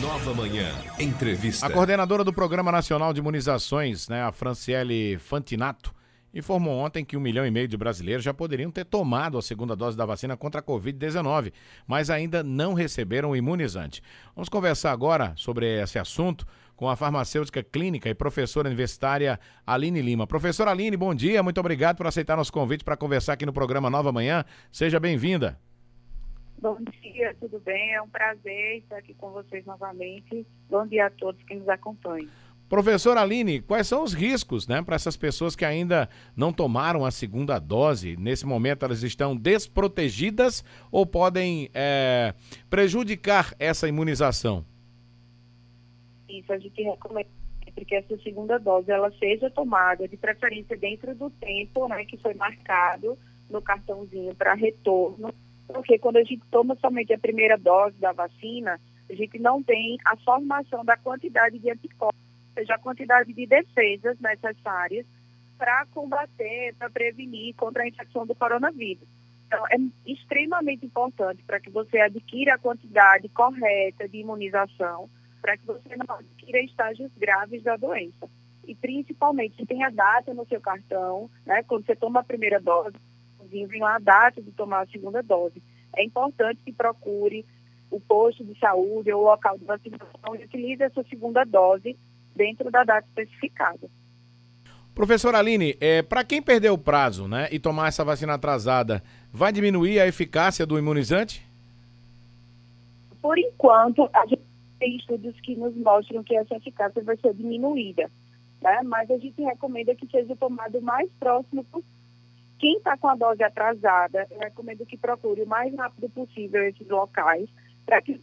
Nova Manhã, entrevista. A coordenadora do Programa Nacional de Imunizações, né, a Franciele Fantinato, informou ontem que um milhão e meio de brasileiros já poderiam ter tomado a segunda dose da vacina contra a Covid-19, mas ainda não receberam o imunizante. Vamos conversar agora sobre esse assunto com a farmacêutica clínica e professora universitária Aline Lima. Professora Aline, bom dia, muito obrigado por aceitar nosso convite para conversar aqui no programa Nova Manhã. Seja bem-vinda. Bom dia, tudo bem? É um prazer estar aqui com vocês novamente. Bom dia a todos que nos acompanham. Professora Aline, quais são os riscos né, para essas pessoas que ainda não tomaram a segunda dose? Nesse momento, elas estão desprotegidas ou podem é, prejudicar essa imunização? Isso, a gente recomenda que essa segunda dose ela seja tomada, de preferência dentro do tempo né, que foi marcado no cartãozinho para retorno porque quando a gente toma somente a primeira dose da vacina, a gente não tem a formação da quantidade de anticorpos, ou seja, a quantidade de defesas necessárias para combater, para prevenir contra a infecção do coronavírus. Então, é extremamente importante para que você adquira a quantidade correta de imunização, para que você não adquira estágios graves da doença. E, principalmente, tem a data no seu cartão, né? Quando você toma a primeira dose, vem lá a data de tomar a segunda dose. É importante que procure o posto de saúde ou o local de vacinação e utilize essa segunda dose dentro da data especificada. Professora Aline, é, para quem perdeu o prazo né, e tomar essa vacina atrasada, vai diminuir a eficácia do imunizante? Por enquanto, a gente tem estudos que nos mostram que essa eficácia vai ser diminuída, né? mas a gente recomenda que seja tomado o mais próximo possível quem está com a dose atrasada, eu recomendo que procure o mais rápido possível esses locais, para que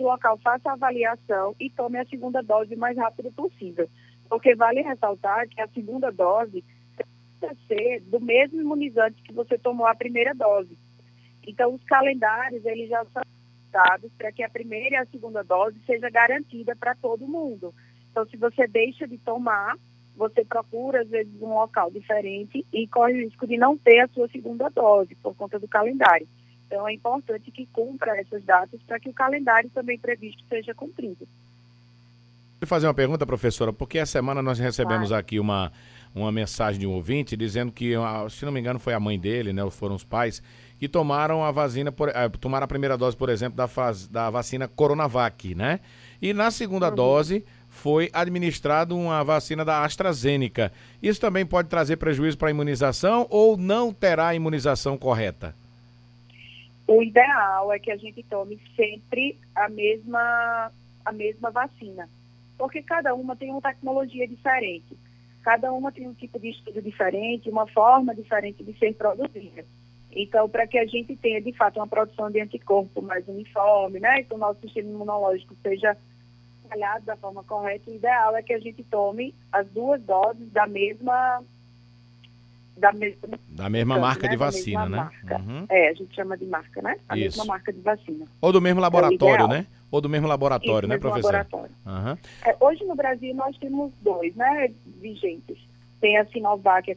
o local faça a avaliação e tome a segunda dose o mais rápido possível. Porque vale ressaltar que a segunda dose precisa ser do mesmo imunizante que você tomou a primeira dose. Então, os calendários, eles já são dados para que a primeira e a segunda dose seja garantida para todo mundo. Então, se você deixa de tomar, você procura, às vezes, um local diferente e corre o risco de não ter a sua segunda dose por conta do calendário. Então, é importante que cumpra essas datas para que o calendário também previsto seja cumprido. Vou fazer uma pergunta, professora, porque essa semana nós recebemos Vai. aqui uma, uma mensagem de um ouvinte dizendo que, ah, se não me engano, foi a mãe dele, né, foram os pais, que tomaram a vacina, por, eh, tomaram a primeira dose, por exemplo, da, faz, da vacina Coronavac, né? E na segunda uhum. dose foi administrado uma vacina da AstraZeneca. Isso também pode trazer prejuízo para a imunização ou não terá a imunização correta? O ideal é que a gente tome sempre a mesma, a mesma vacina, porque cada uma tem uma tecnologia diferente, cada uma tem um tipo de estudo diferente, uma forma diferente de ser produzida. Então, para que a gente tenha, de fato, uma produção de anticorpo mais uniforme, né, que o nosso sistema imunológico seja trabalhado da forma correta, o ideal é que a gente tome as duas doses da mesma da mesma, da mesma marca né? de vacina, né? Uhum. É, a gente chama de marca, né? A Isso. mesma marca de vacina. Ou do mesmo laboratório, é né? Ou do mesmo laboratório, Isso, né, professor? Laboratório. Uhum. É, hoje no Brasil nós temos dois, né, vigentes. Tem a Sinovac,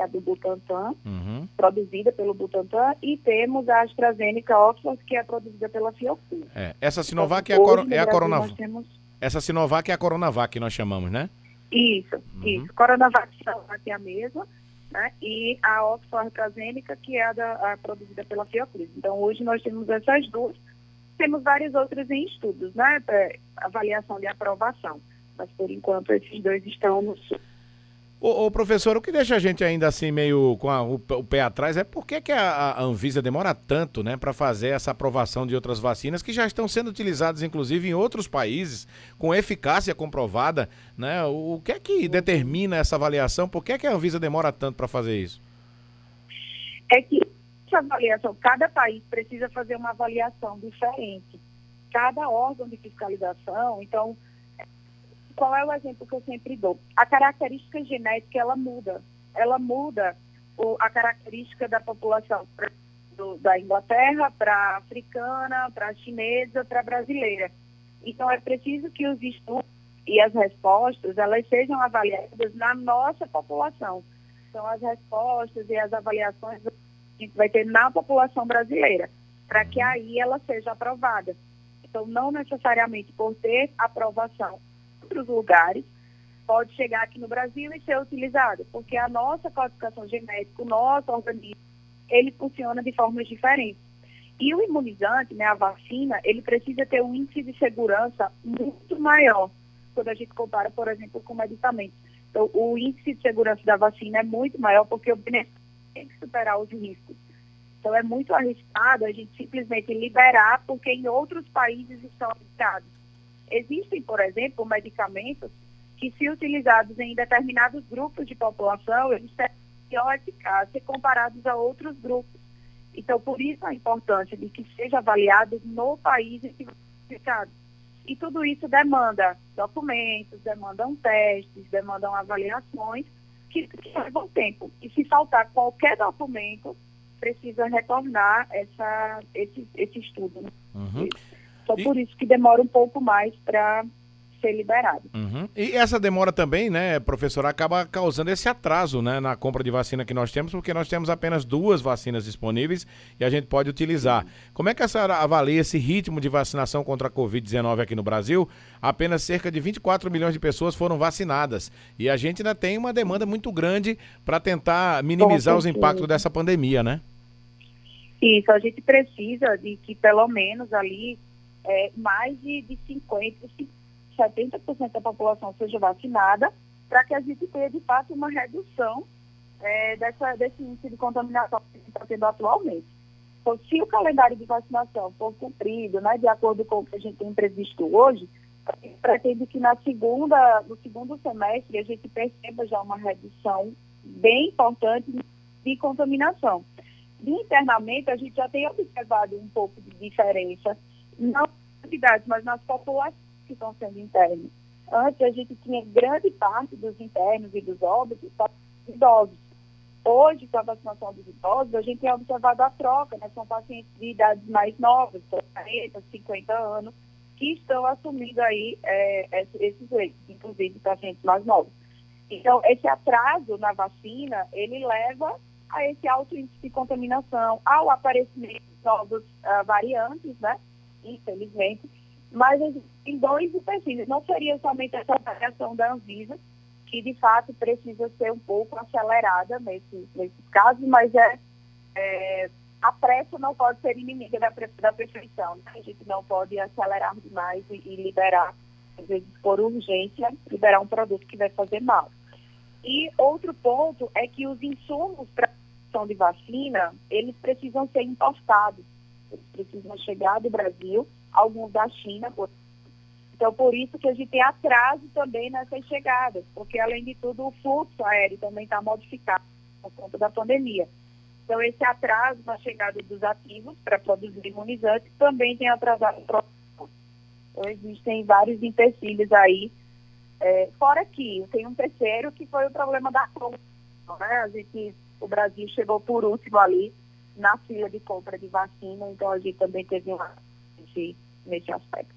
que é é do Butantan, uhum. produzida pelo Butantan, e temos a AstraZeneca Oxford, que é produzida pela Fiocruz. É, essa Sinovac então, é a, coro é a Coronavac. Temos... Essa Sinovac é a Coronavac que nós chamamos, né? Isso, uhum. isso. Coronavac é a mesma, né? E a Oxford AstraZeneca, que é a, da, a produzida pela Fiocruz. Então, hoje nós temos essas duas. Temos várias outras em estudos, né? avaliação de aprovação. Mas, por enquanto, esses dois estão no. Ô, ô, professor, o que deixa a gente ainda assim meio com a, o, o, pé atrás é por que, que a, a, Anvisa demora tanto né, para fazer essa aprovação de outras vacinas que já estão sendo utilizadas, inclusive, em outros países, com eficácia comprovada. Né? O, o que é que determina essa avaliação? Por que, que a Anvisa demora tanto para fazer isso? É que essa avaliação, cada país precisa fazer uma avaliação diferente. Cada órgão de fiscalização, então qual é o exemplo que eu sempre dou? A característica genética, ela muda. Ela muda o, a característica da população pra, do, da Inglaterra para africana, para chinesa, para brasileira. Então, é preciso que os estudos e as respostas, elas sejam avaliadas na nossa população. Então, as respostas e as avaliações gente vai ter na população brasileira, para que aí ela seja aprovada. Então, não necessariamente por ter aprovação outros lugares, pode chegar aqui no Brasil e ser utilizado, porque a nossa codificação genética, o nosso organismo, ele funciona de formas diferentes. E o imunizante, né, a vacina, ele precisa ter um índice de segurança muito maior quando a gente compara, por exemplo, com medicamentos. Então, o índice de segurança da vacina é muito maior porque o benefício tem que superar os riscos. Então, é muito arriscado a gente simplesmente liberar porque em outros países estão aplicados. Existem, por exemplo, medicamentos que, se utilizados em determinados grupos de população, eles têm maior eficácia comparados a outros grupos. Então, por isso a importância de que seja avaliado no país em que aplicado. E tudo isso demanda documentos, demandam testes, demandam avaliações que, que levam tempo. E se faltar qualquer documento, precisa retornar essa, esse, esse estudo. Né? Uhum. Então, e... por isso que demora um pouco mais para ser liberado. Uhum. E essa demora também, né, professora, acaba causando esse atraso né, na compra de vacina que nós temos, porque nós temos apenas duas vacinas disponíveis e a gente pode utilizar. Como é que a senhora avalia esse ritmo de vacinação contra a Covid-19 aqui no Brasil? Apenas cerca de 24 milhões de pessoas foram vacinadas e a gente ainda tem uma demanda muito grande para tentar minimizar os impactos dessa pandemia, né? Isso, a gente precisa de que pelo menos ali é, mais de, de 50, 70% da população seja vacinada, para que a gente tenha, de fato, uma redução é, dessa, desse índice de contaminação que está tendo atualmente. Então, se o calendário de vacinação for cumprido, né, de acordo com o que a gente tem previsto hoje, a gente pretende que na segunda, no segundo semestre a gente perceba já uma redução bem importante de contaminação. E internamente, a gente já tem observado um pouco de diferença, não cidades, mas nas populações que estão sendo internos. Antes, a gente tinha grande parte dos internos e dos óbitos idosos. Hoje, com a vacinação dos idosos, a gente tem observado a troca, né? São pacientes de idades mais novas, 40, 50 anos, que estão assumindo aí é, esses leitos, inclusive pacientes mais novos. Então, esse atraso na vacina, ele leva a esse alto índice de contaminação, ao aparecimento de novas uh, variantes, né? Infelizmente, mas existem dois empecilhos. Não seria somente essa avaliação da Anvisa, que de fato precisa ser um pouco acelerada nesse, nesses casos, mas é, é, a pressa não pode ser inimiga da, da perfeição. Né? A gente não pode acelerar demais e, e liberar, às vezes por urgência, liberar um produto que vai fazer mal. E outro ponto é que os insumos para a produção de vacina, eles precisam ser importados. Eles precisam chegar do Brasil alguns da China. Então, por isso que a gente tem atraso também nessas chegadas, porque, além de tudo, o fluxo aéreo também está modificado por conta da pandemia. Então, esse atraso na chegada dos ativos para produzir imunizantes também tem atrasado o processo. Então, existem vários empecilhos aí. É, fora que tem um terceiro que foi o problema da compra. Né? A gente, o Brasil chegou por último ali na fila de compra de vacina, então a gente também teve uma nesse, aspecto.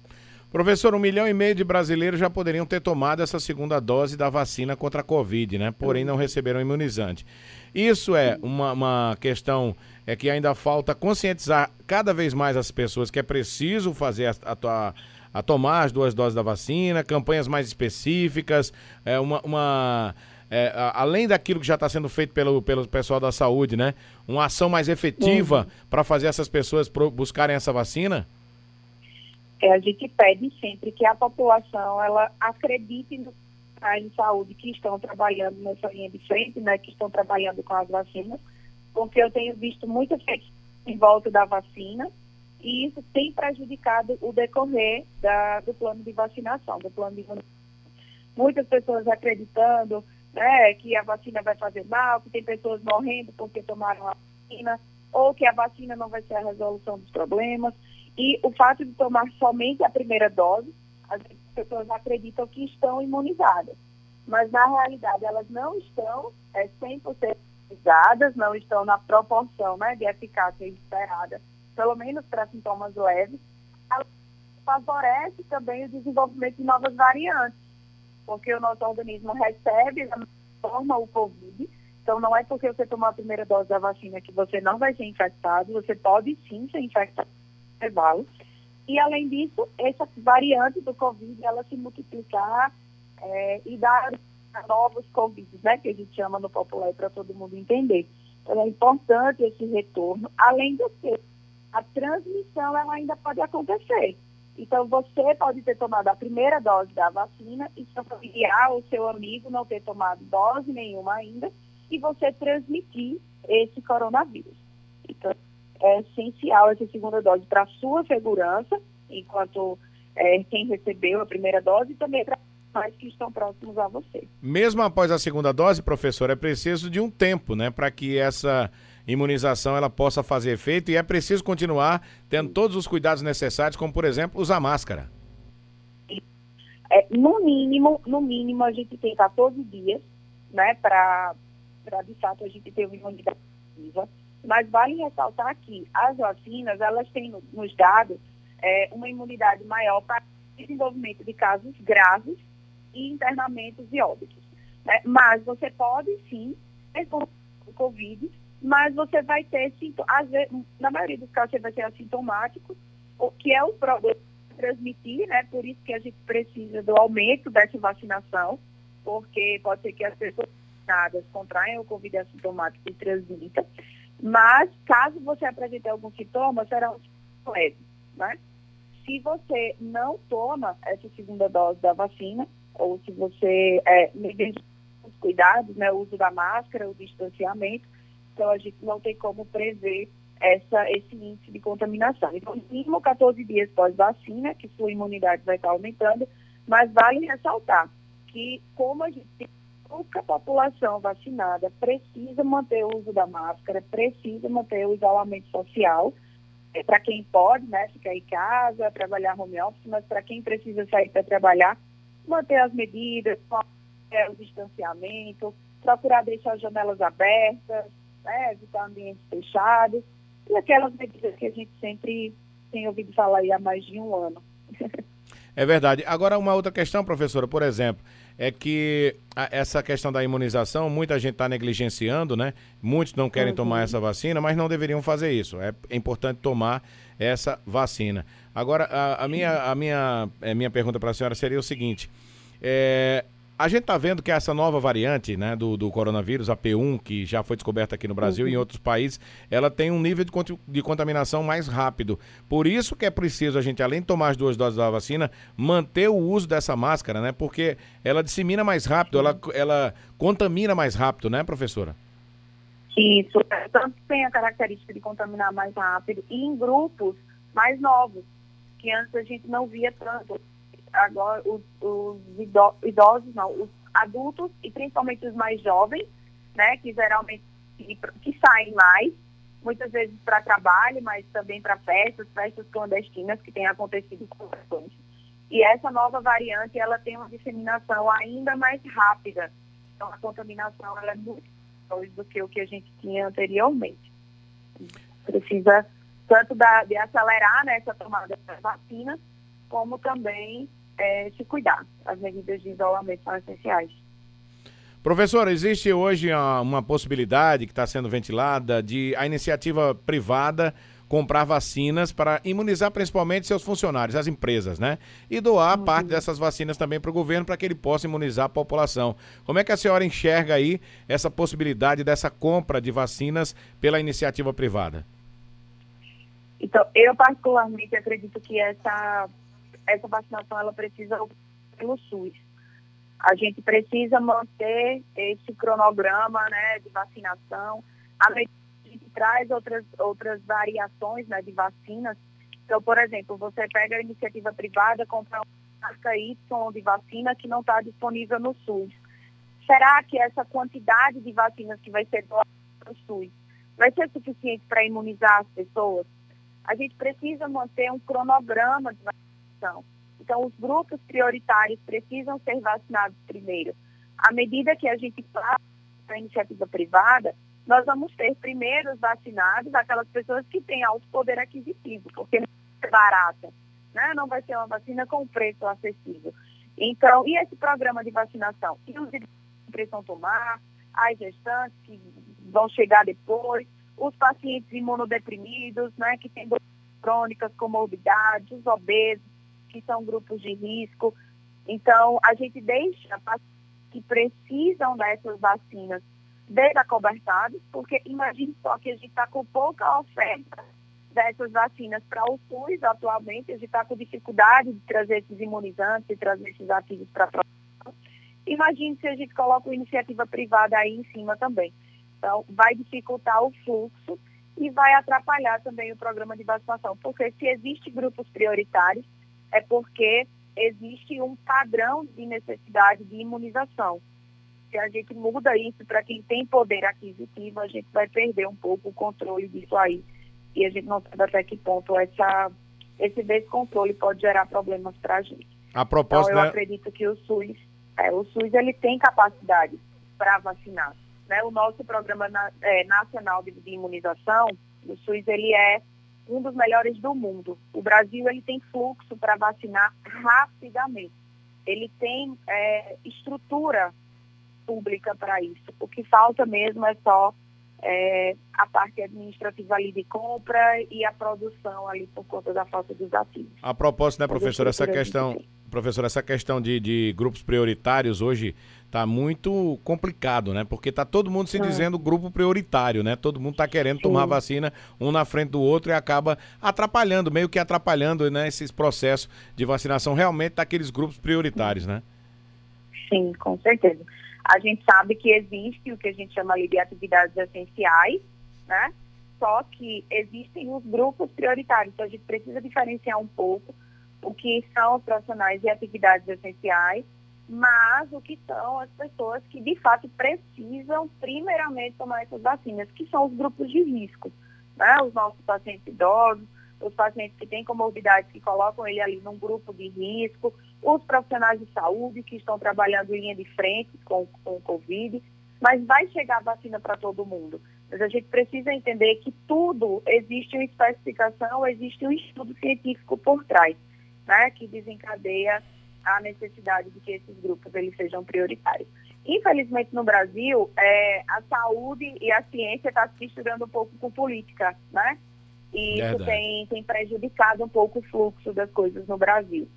Professor, um milhão e meio de brasileiros já poderiam ter tomado essa segunda dose da vacina contra a Covid, né? Porém, não receberam imunizante. Isso é uma, uma questão é que ainda falta conscientizar cada vez mais as pessoas que é preciso fazer a, a, a tomar as duas doses da vacina, campanhas mais específicas, é uma, uma é, além daquilo que já está sendo feito pelo, pelo pessoal da saúde, né? Uma ação mais efetiva para fazer essas pessoas pro, buscarem essa vacina? é, a gente pede sempre que a população ela acredite profissionais de saúde que estão trabalhando nessa linha de frente, né, que estão trabalhando com as vacinas, porque eu tenho visto muita gente em volta da vacina e isso tem prejudicado o decorrer da, do plano de vacinação, do plano de vacinação. Muitas pessoas acreditando né, que a vacina vai fazer mal, que tem pessoas morrendo porque tomaram a vacina, ou que a vacina não vai ser a resolução dos problemas. E o fato de tomar somente a primeira dose, as pessoas acreditam que estão imunizadas. Mas, na realidade, elas não estão é, 100% imunizadas, não estão na proporção né, de eficácia esperada, pelo menos para sintomas leves. Ela favorece também o desenvolvimento de novas variantes, porque o nosso organismo recebe, forma o Covid, então, não é porque você tomou a primeira dose da vacina que você não vai ser infectado, você pode sim ser infectado. E, além disso, essa variante do Covid, ela se multiplicar é, e dar novos Covid, né, que a gente chama no popular para todo mundo entender. Então, é importante esse retorno, além do que a transmissão ela ainda pode acontecer. Então, você pode ter tomado a primeira dose da vacina e seu familiar ou seu amigo não ter tomado dose nenhuma ainda e você transmitir esse coronavírus. Então, é essencial essa segunda dose para a sua segurança, enquanto é, quem recebeu a primeira dose, e também para mais que estão próximos a você. Mesmo após a segunda dose, professor, é preciso de um tempo, né, para que essa imunização ela possa fazer efeito e é preciso continuar tendo todos os cuidados necessários, como por exemplo usar máscara. É, no mínimo, no mínimo a gente tem 14 dias, né, para de fato a gente ter uma imunidade ativa. Mas vale ressaltar que as vacinas, elas têm nos dados é, uma imunidade maior para desenvolvimento de casos graves e internamentos e óbitos. Né? Mas você pode sim ter o Covid, mas você vai ter, vezes, na maioria dos casos, você vai ter assintomático, o que é o problema de transmitir, né? Por isso que a gente precisa do aumento dessa vacinação, porque pode ser que as pessoas vacinadas contraem o Covid assintomático e transmitam. Mas, caso você apresente algum sintoma, serão leves, né? Se você não toma essa segunda dose da vacina, ou se você é, os cuidados, né, o uso da máscara, o distanciamento, então a gente não tem como prever essa, esse índice de contaminação. Então, mínimo 14 dias pós-vacina, que sua imunidade vai estar aumentando, mas vale ressaltar que, como a gente tem pouca população vacinada, precisa manter o uso da máscara, precisa manter o isolamento social, é, para quem pode, né, ficar em casa, trabalhar home office, mas para quem precisa sair para trabalhar, manter as medidas, o distanciamento, procurar deixar as janelas abertas, né, evitar ambientes fechados, e aquelas medidas que a gente sempre tem ouvido falar aí há mais de um ano. É verdade. Agora, uma outra questão, professora, por exemplo, é que a, essa questão da imunização, muita gente está negligenciando, né? Muitos não querem uhum. tomar essa vacina, mas não deveriam fazer isso. É, é importante tomar essa vacina. Agora, a, a minha, a minha, a é, minha pergunta para a senhora seria o seguinte: é, a gente está vendo que essa nova variante né, do, do coronavírus, a P1, que já foi descoberta aqui no Brasil uhum. e em outros países, ela tem um nível de, de, contaminação mais rápido. Por isso que é preciso a gente, além de tomar as duas doses da vacina, manter o uso dessa máscara, né? Porque ela dissemina mais rápido, ela, ela contamina mais rápido, né, professora? Isso, tanto tem a característica de contaminar mais rápido e em grupos mais novos, que antes a gente não via tanto agora os, os idosos, não, os adultos e principalmente os mais jovens, né, que geralmente que, saem mais, muitas vezes para trabalho, mas também para festas, festas clandestinas que têm acontecido frequência. E essa nova variante, ela tem uma disseminação ainda mais rápida. Então, a contaminação ela é muito mais do que o que a gente tinha anteriormente. Precisa tanto da, de acelerar né, essa tomada da vacina, como também é, se cuidar. As medidas de isolamento são essenciais. Professora, existe hoje uma possibilidade que está sendo ventilada de a iniciativa privada comprar vacinas para imunizar principalmente seus funcionários, as empresas, né? E doar uhum. parte dessas vacinas também para o governo para que ele possa imunizar a população. Como é que a senhora enxerga aí essa possibilidade dessa compra de vacinas pela iniciativa privada? Então, eu particularmente acredito que essa essa vacinação ela precisa pelo SUS. A gente precisa manter esse cronograma né, de vacinação. A gente traz outras, outras variações né, de vacinas. Então, por exemplo, você pega a iniciativa privada, compra uma marca Y de vacina que não está disponível no SUS. Será que essa quantidade de vacinas que vai ser doada no SUS vai ser suficiente para imunizar as pessoas? A gente precisa manter um cronograma de vacinação Então, os grupos prioritários precisam ser vacinados primeiro. À medida que a gente passa a iniciativa privada, nós vamos ter primeiro os vacinados aquelas pessoas que têm alto poder aquisitivo, porque não é barata, né? não vai ser uma vacina com preço acessível. Então, e esse programa de vacinação? E os que precisam tomar, as gestantes que vão chegar depois, os pacientes imunodeprimidos, né, que têm crônicas, comorbidades, os obesos, que são grupos de risco. Então, a gente deixa que precisam dessas vacinas desacobertados, porque imagine só que a gente está com pouca oferta dessas vacinas para o SUS atualmente, a gente está com dificuldade de trazer esses imunizantes e trazer esses ativos para a população. Imagine se a gente coloca uma iniciativa privada aí em cima também. Então, vai dificultar o fluxo e vai atrapalhar também o programa de vacinação, porque se existe grupos prioritários, é porque existe um padrão de necessidade de imunização se a gente muda isso para quem tem poder aquisitivo, a gente vai perder um pouco o controle disso aí. E a gente não sabe até que ponto essa, esse descontrole pode gerar problemas para a gente. A propósito, então, eu né? acredito que o SUS, é, o SUS ele tem capacidade para vacinar. Né? O nosso programa na, é, nacional de, de imunização, o SUS, ele é um dos melhores do mundo. O Brasil ele tem fluxo para vacinar rapidamente. Ele tem é, estrutura pública para isso. O que falta mesmo é só é, a parte administrativa ali de compra e a produção ali por conta da falta dos ativos. A propósito, né, professora, essa questão, professora, essa questão de, de grupos prioritários hoje está muito complicado, né? Porque está todo mundo se dizendo grupo prioritário, né? Todo mundo está querendo Sim. tomar vacina um na frente do outro e acaba atrapalhando, meio que atrapalhando, né, esses processos de vacinação realmente daqueles grupos prioritários, né? Sim, com certeza. A gente sabe que existe o que a gente chama ali de atividades essenciais, né? Só que existem os grupos prioritários, então a gente precisa diferenciar um pouco o que são profissionais de atividades essenciais, mas o que são as pessoas que de fato precisam primeiramente tomar essas vacinas, que são os grupos de risco, né? Os nossos pacientes idosos, os pacientes que têm comorbidades que colocam ele ali num grupo de risco, os profissionais de saúde que estão trabalhando em linha de frente com, com o Covid, mas vai chegar a vacina para todo mundo. Mas a gente precisa entender que tudo existe uma especificação, existe um estudo científico por trás, né, que desencadeia a necessidade de que esses grupos eles sejam prioritários. Infelizmente no Brasil, é, a saúde e a ciência está se misturando um pouco com política, né? E isso tem, tem prejudicado um pouco o fluxo das coisas no Brasil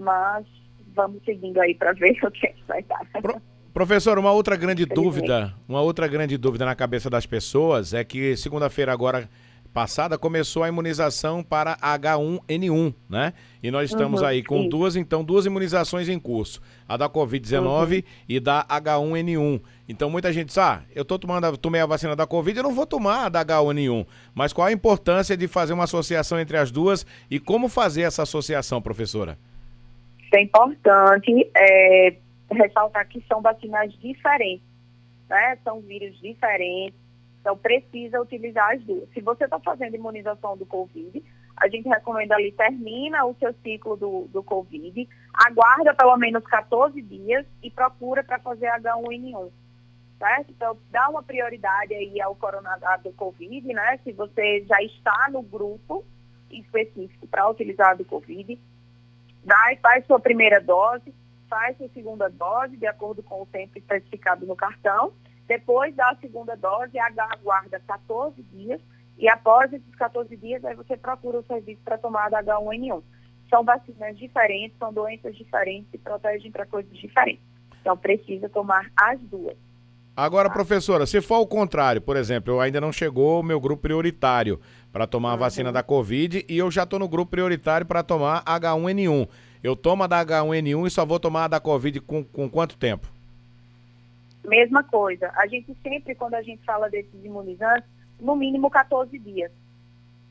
mas vamos seguindo aí para ver o que, é que vai dar. Pro, professor, uma outra grande dúvida, uma outra grande dúvida na cabeça das pessoas é que segunda-feira agora passada começou a imunização para H1N1, né? E nós estamos uhum, aí com sim. duas, então, duas imunizações em curso. A da Covid-19 uhum. e da H1N1. Então muita gente diz, ah, eu tô tomando, tomei a vacina da Covid, eu não vou tomar a da H1N1. Mas qual a importância de fazer uma associação entre as duas e como fazer essa associação, professora? é importante é, ressaltar que são vacinas diferentes, né? São vírus diferentes, então precisa utilizar as duas. Se você está fazendo imunização do Covid, a gente recomenda ali, termina o seu ciclo do, do Covid, aguarda pelo menos 14 dias e procura para fazer H1N1. Certo? Então, dá uma prioridade aí ao coronavírus do Covid, né? Se você já está no grupo específico para utilizar do Covid, Dá, faz sua primeira dose, faz sua segunda dose, de acordo com o tempo especificado no cartão. Depois da segunda dose, aguarda 14 dias e após esses 14 dias, aí você procura o serviço para tomada H1N1. São vacinas diferentes, são doenças diferentes e protegem para coisas diferentes. Então, precisa tomar as duas. Agora, professora, se for o contrário, por exemplo, eu ainda não chegou o meu grupo prioritário para tomar a uhum. vacina da Covid e eu já estou no grupo prioritário para tomar H1N1. Eu tomo a da H1N1 e só vou tomar a da Covid com, com quanto tempo? Mesma coisa. A gente sempre, quando a gente fala desses imunizantes, no mínimo 14 dias.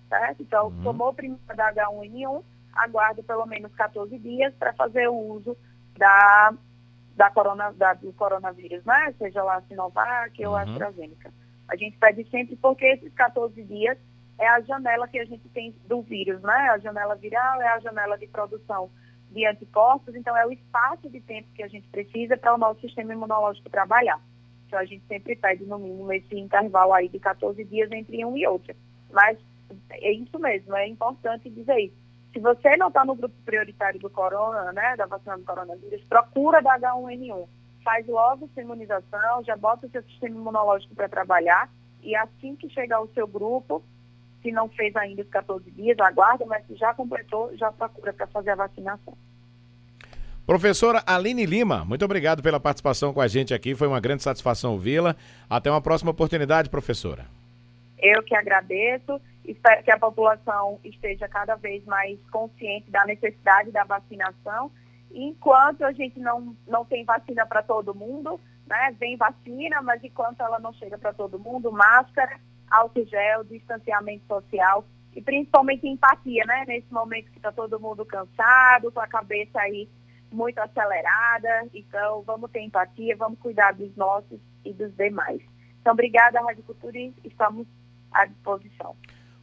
Certo? Então, uhum. tomou primeiro da H1N1, aguarda pelo menos 14 dias para fazer o uso da da corona, da, do coronavírus, né? Seja lá a Sinovac uhum. ou a AstraZeneca. A gente pede sempre porque esses 14 dias é a janela que a gente tem do vírus, né? A janela viral é a janela de produção de anticorpos, então é o espaço de tempo que a gente precisa para o nosso sistema imunológico trabalhar. Então a gente sempre pede no mínimo esse intervalo aí de 14 dias entre um e outro. Mas é isso mesmo, é importante dizer isso. Se você não está no grupo prioritário do corona, né, da vacina do coronavírus, procura da H1N1. Faz logo sua imunização, já bota o seu sistema imunológico para trabalhar e assim que chegar o seu grupo, se não fez ainda os 14 dias, aguarda, mas se já completou, já procura para fazer a vacinação. Professora Aline Lima, muito obrigado pela participação com a gente aqui. Foi uma grande satisfação ouvi-la. Até uma próxima oportunidade, professora. Eu que agradeço. Espero que a população esteja cada vez mais consciente da necessidade da vacinação. Enquanto a gente não, não tem vacina para todo mundo, né? Vem vacina, mas enquanto ela não chega para todo mundo, máscara, álcool gel, distanciamento social e principalmente empatia, né? Nesse momento que está todo mundo cansado, com a cabeça aí muito acelerada. Então, vamos ter empatia, vamos cuidar dos nossos e dos demais. Então, obrigada, Rádio Cultura, e estamos à disposição.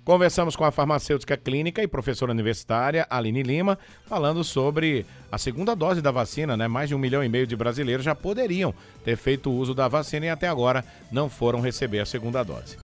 Conversamos com a farmacêutica clínica e professora universitária Aline Lima, falando sobre a segunda dose da vacina, né? Mais de um milhão e meio de brasileiros já poderiam ter feito uso da vacina e até agora não foram receber a segunda dose.